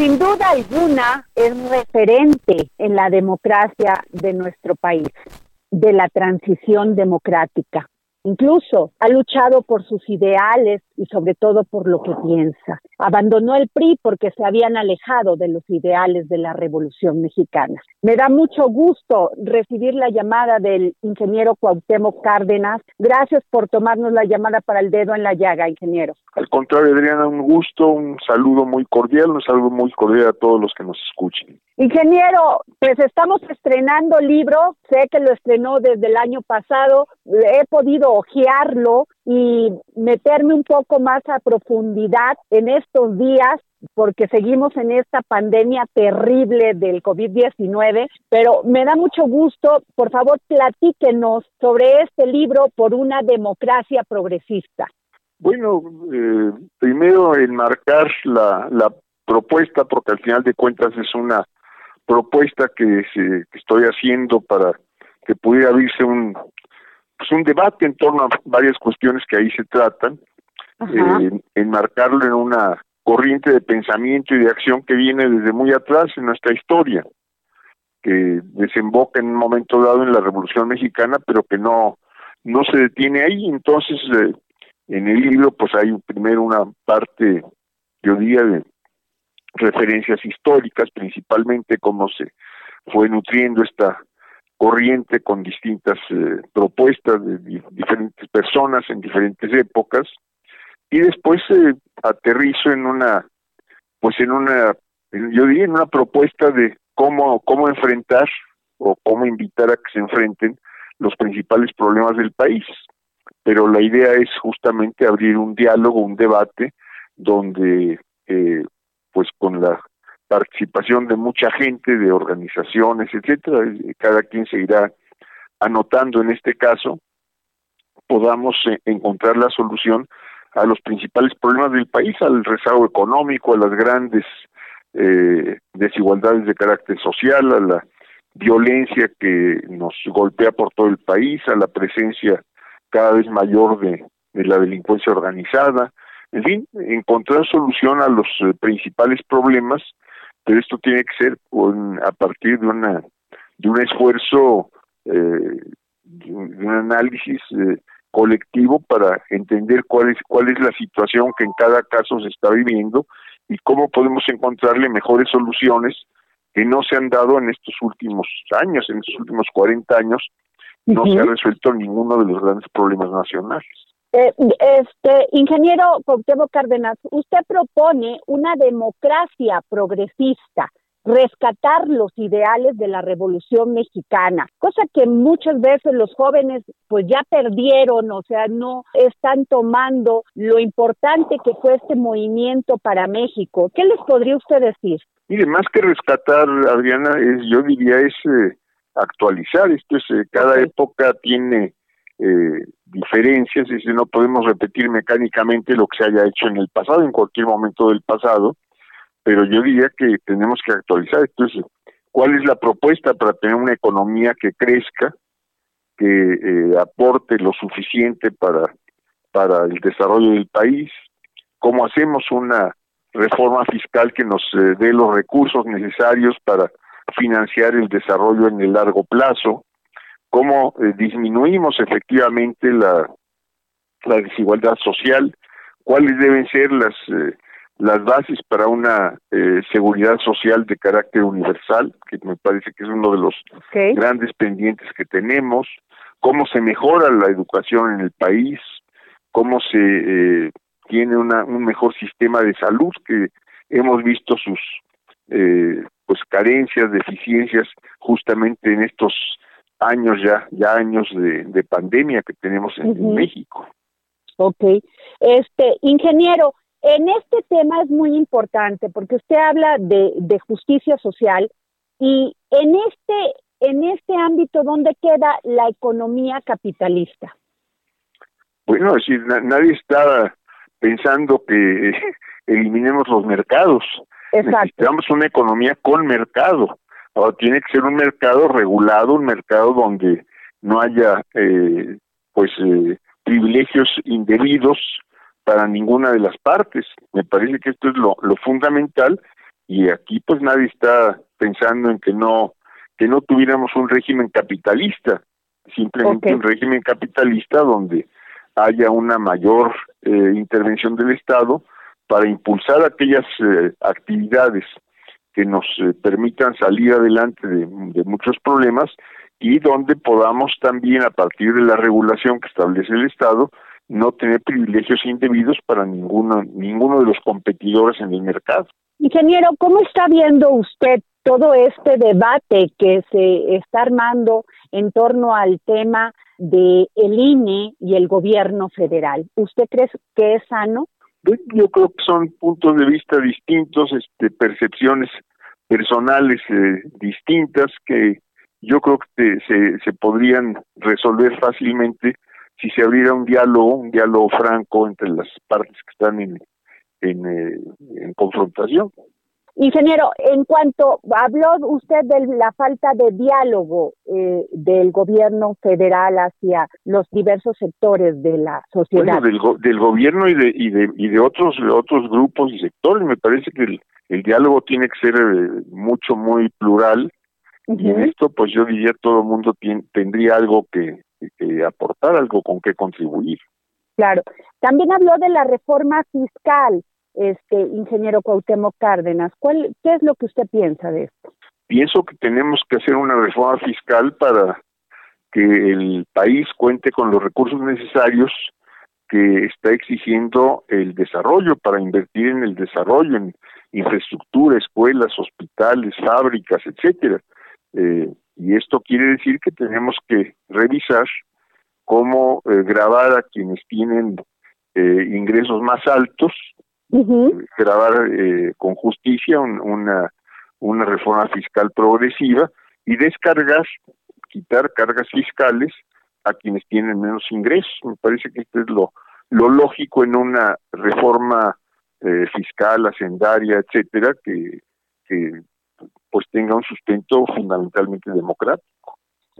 Sin duda alguna es referente en la democracia de nuestro país, de la transición democrática. Incluso ha luchado por sus ideales y sobre todo por lo que piensa. Abandonó el PRI porque se habían alejado de los ideales de la Revolución Mexicana. Me da mucho gusto recibir la llamada del ingeniero Cuauhtémoc Cárdenas. Gracias por tomarnos la llamada para el dedo en la llaga, ingeniero. Al contrario, Adriana, un gusto, un saludo muy cordial, un saludo muy cordial a todos los que nos escuchen. Ingeniero, pues estamos estrenando libro, sé que lo estrenó desde el año pasado, he podido ojearlo y meterme un poco más a profundidad en estos días porque seguimos en esta pandemia terrible del COVID-19, pero me da mucho gusto, por favor, platíquenos sobre este libro por una democracia progresista. Bueno, eh, primero enmarcar la, la propuesta, porque al final de cuentas es una propuesta que, se, que estoy haciendo para que pudiera abrirse un, pues un debate en torno a varias cuestiones que ahí se tratan, eh, enmarcarlo en una corriente de pensamiento y de acción que viene desde muy atrás en nuestra historia, que desemboca en un momento dado en la Revolución Mexicana, pero que no, no se detiene ahí. Entonces, eh, en el libro, pues hay primero una parte, yo diría, de referencias históricas, principalmente cómo se fue nutriendo esta corriente con distintas eh, propuestas de diferentes personas en diferentes épocas y después eh, aterrizo en una pues en una yo diría en una propuesta de cómo cómo enfrentar o cómo invitar a que se enfrenten los principales problemas del país. Pero la idea es justamente abrir un diálogo un debate donde eh, pues con la participación de mucha gente, de organizaciones, etcétera, cada quien se irá anotando. En este caso, podamos eh, encontrar la solución a los principales problemas del país, al rezago económico, a las grandes eh, desigualdades de carácter social, a la violencia que nos golpea por todo el país, a la presencia cada vez mayor de la delincuencia organizada, en fin, encontrar solución a los eh, principales problemas, pero esto tiene que ser a partir de una de un esfuerzo eh, de, un, análisis eh, colectivo para entender cuál es cuál es la situación que en cada caso se está viviendo y cómo podemos encontrarle mejores soluciones que no se han dado en estos últimos años, en estos últimos 40 años, no se ha resuelto ninguno de los grandes problemas nacionales. Eh, este ingeniero Cuauhtémoc Cárdenas, usted propone una democracia progresista, rescatar los ideales de la Revolución Mexicana, cosa que muchas veces los jóvenes pues ya perdieron, o sea, no están tomando lo importante que fue este movimiento para México. ¿Qué les podría usted decir? Mire, más que rescatar, Adriana, es, yo diría es eh, actualizar. Esto es, eh, cada época tiene eh, diferencias, es decir, no podemos repetir mecánicamente lo que se haya hecho en el pasado, en cualquier momento del pasado, pero yo diría que tenemos que actualizar. Entonces, ¿cuál es la propuesta para tener una economía que crezca, que eh, aporte lo suficiente para, para el desarrollo del país? ¿Cómo hacemos una reforma fiscal que nos eh, dé los recursos necesarios para financiar el desarrollo en el largo plazo? Cómo eh, disminuimos efectivamente la, la desigualdad social, cuáles deben ser las, eh, las bases para una eh, seguridad social de carácter universal, que me parece que es uno de los grandes pendientes que tenemos, cómo se mejora la educación en el país, cómo se tiene una, un mejor sistema de salud, que hemos visto sus pues carencias, deficiencias justamente en estos años ya, ya años de, pandemia que tenemos en, México. Ok. Este, ingeniero, en este tema es muy importante porque usted habla de, de justicia social y en este, en este ámbito, ¿dónde queda la economía capitalista? Bueno, es decir, nadie está pensando que eliminemos los mercados. Exacto. Necesitamos una economía con mercado. Ahora tiene que ser un mercado regulado, un mercado donde no haya eh, pues eh, privilegios indebidos para ninguna de las partes. Me parece que esto es lo, lo fundamental y aquí pues nadie está pensando en que no que no tuviéramos un régimen capitalista, simplemente un régimen capitalista donde haya una mayor eh, intervención del Estado para impulsar aquellas eh, actividades que nos eh, permitan salir adelante de, de, muchos problemas y donde podamos también, a partir de la regulación que establece el Estado, no tener privilegios indebidos para ninguno, ninguno de los competidores en el mercado. Ingeniero, ¿cómo está viendo usted todo este debate que se está armando en torno al tema de el INE y el gobierno federal? ¿Usted cree que es sano? Yo creo que son puntos de vista distintos, este, percepciones personales eh, distintas que yo creo que se, se podrían resolver fácilmente si se abriera un diálogo, un diálogo franco entre las partes que están en, eh, en confrontación. Ingeniero, en cuanto habló usted de la falta de diálogo eh, del gobierno federal hacia los diversos sectores de la sociedad. Bueno, del, del gobierno y de, y de y de otros otros grupos y sectores, me parece que el, el diálogo tiene que ser eh, mucho muy plural uh -huh. y en esto, pues yo diría todo el mundo tendría algo que, que aportar, algo con que contribuir. Claro. También habló de la reforma fiscal este ingeniero Cuauhtémoc Cárdenas. ¿Cuál, ¿Qué es lo que usted piensa de esto? Pienso que tenemos que hacer una reforma fiscal para que el país cuente con los recursos necesarios que está exigiendo el desarrollo para invertir en el desarrollo, en infraestructura, escuelas, hospitales, fábricas, etcétera. Eh, y esto quiere decir que tenemos que revisar cómo eh, grabar a quienes tienen eh, ingresos más altos grabar eh, con justicia un, una, una reforma fiscal progresiva y descargar, quitar cargas fiscales a quienes tienen menos ingresos. Me parece que esto es lo, lo lógico en una reforma eh, fiscal, hacendaria, etcétera, que, que pues tenga un sustento fundamentalmente democrático.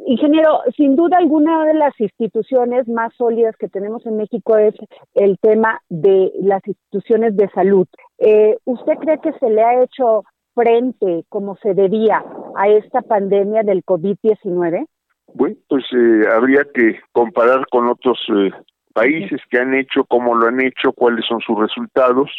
Ingeniero, sin duda alguna de las instituciones más sólidas que tenemos en México es el tema de las instituciones de salud. Eh, ¿Usted cree que se le ha hecho frente como se debía a esta pandemia del COVID-19? Bueno, pues eh, habría que comparar con otros eh, países que han hecho, cómo lo han hecho, cuáles son sus resultados.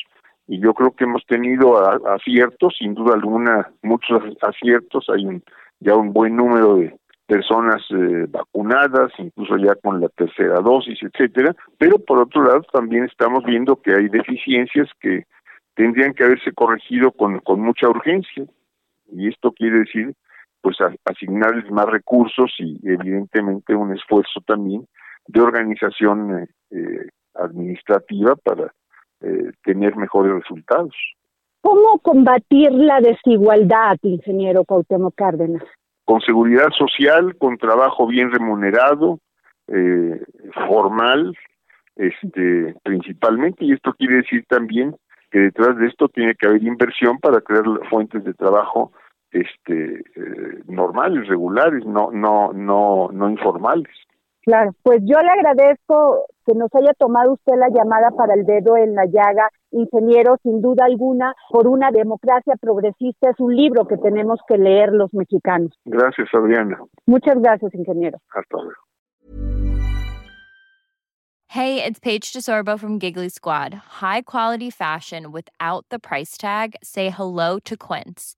Y yo creo que hemos tenido aciertos, sin duda alguna, muchos aciertos. Hay un, ya un buen número de personas eh, vacunadas, incluso ya con la tercera dosis, etcétera, pero por otro lado también estamos viendo que hay deficiencias que tendrían que haberse corregido con, con mucha urgencia y esto quiere decir pues asignarles más recursos y evidentemente un esfuerzo también de organización eh, eh, administrativa para eh, tener mejores resultados. ¿Cómo combatir la desigualdad, ingeniero Cuauhtémoc Cárdenas? Con seguridad social, con trabajo bien remunerado, eh, formal, este, principalmente, y esto quiere decir también que detrás de esto tiene que haber inversión para crear fuentes de trabajo este eh, normales, regulares, no no no no informales. Claro, pues yo le agradezco que nos haya tomado usted la llamada para el dedo en la llaga, ingeniero, sin duda alguna, por una democracia progresista. Es un libro que tenemos que leer los mexicanos. Gracias, Adriana. Muchas gracias, ingeniero. Hasta luego. Hey, it's Paige DeSorbo from Giggly Squad. High quality fashion without the price tag. Say hello to Quince.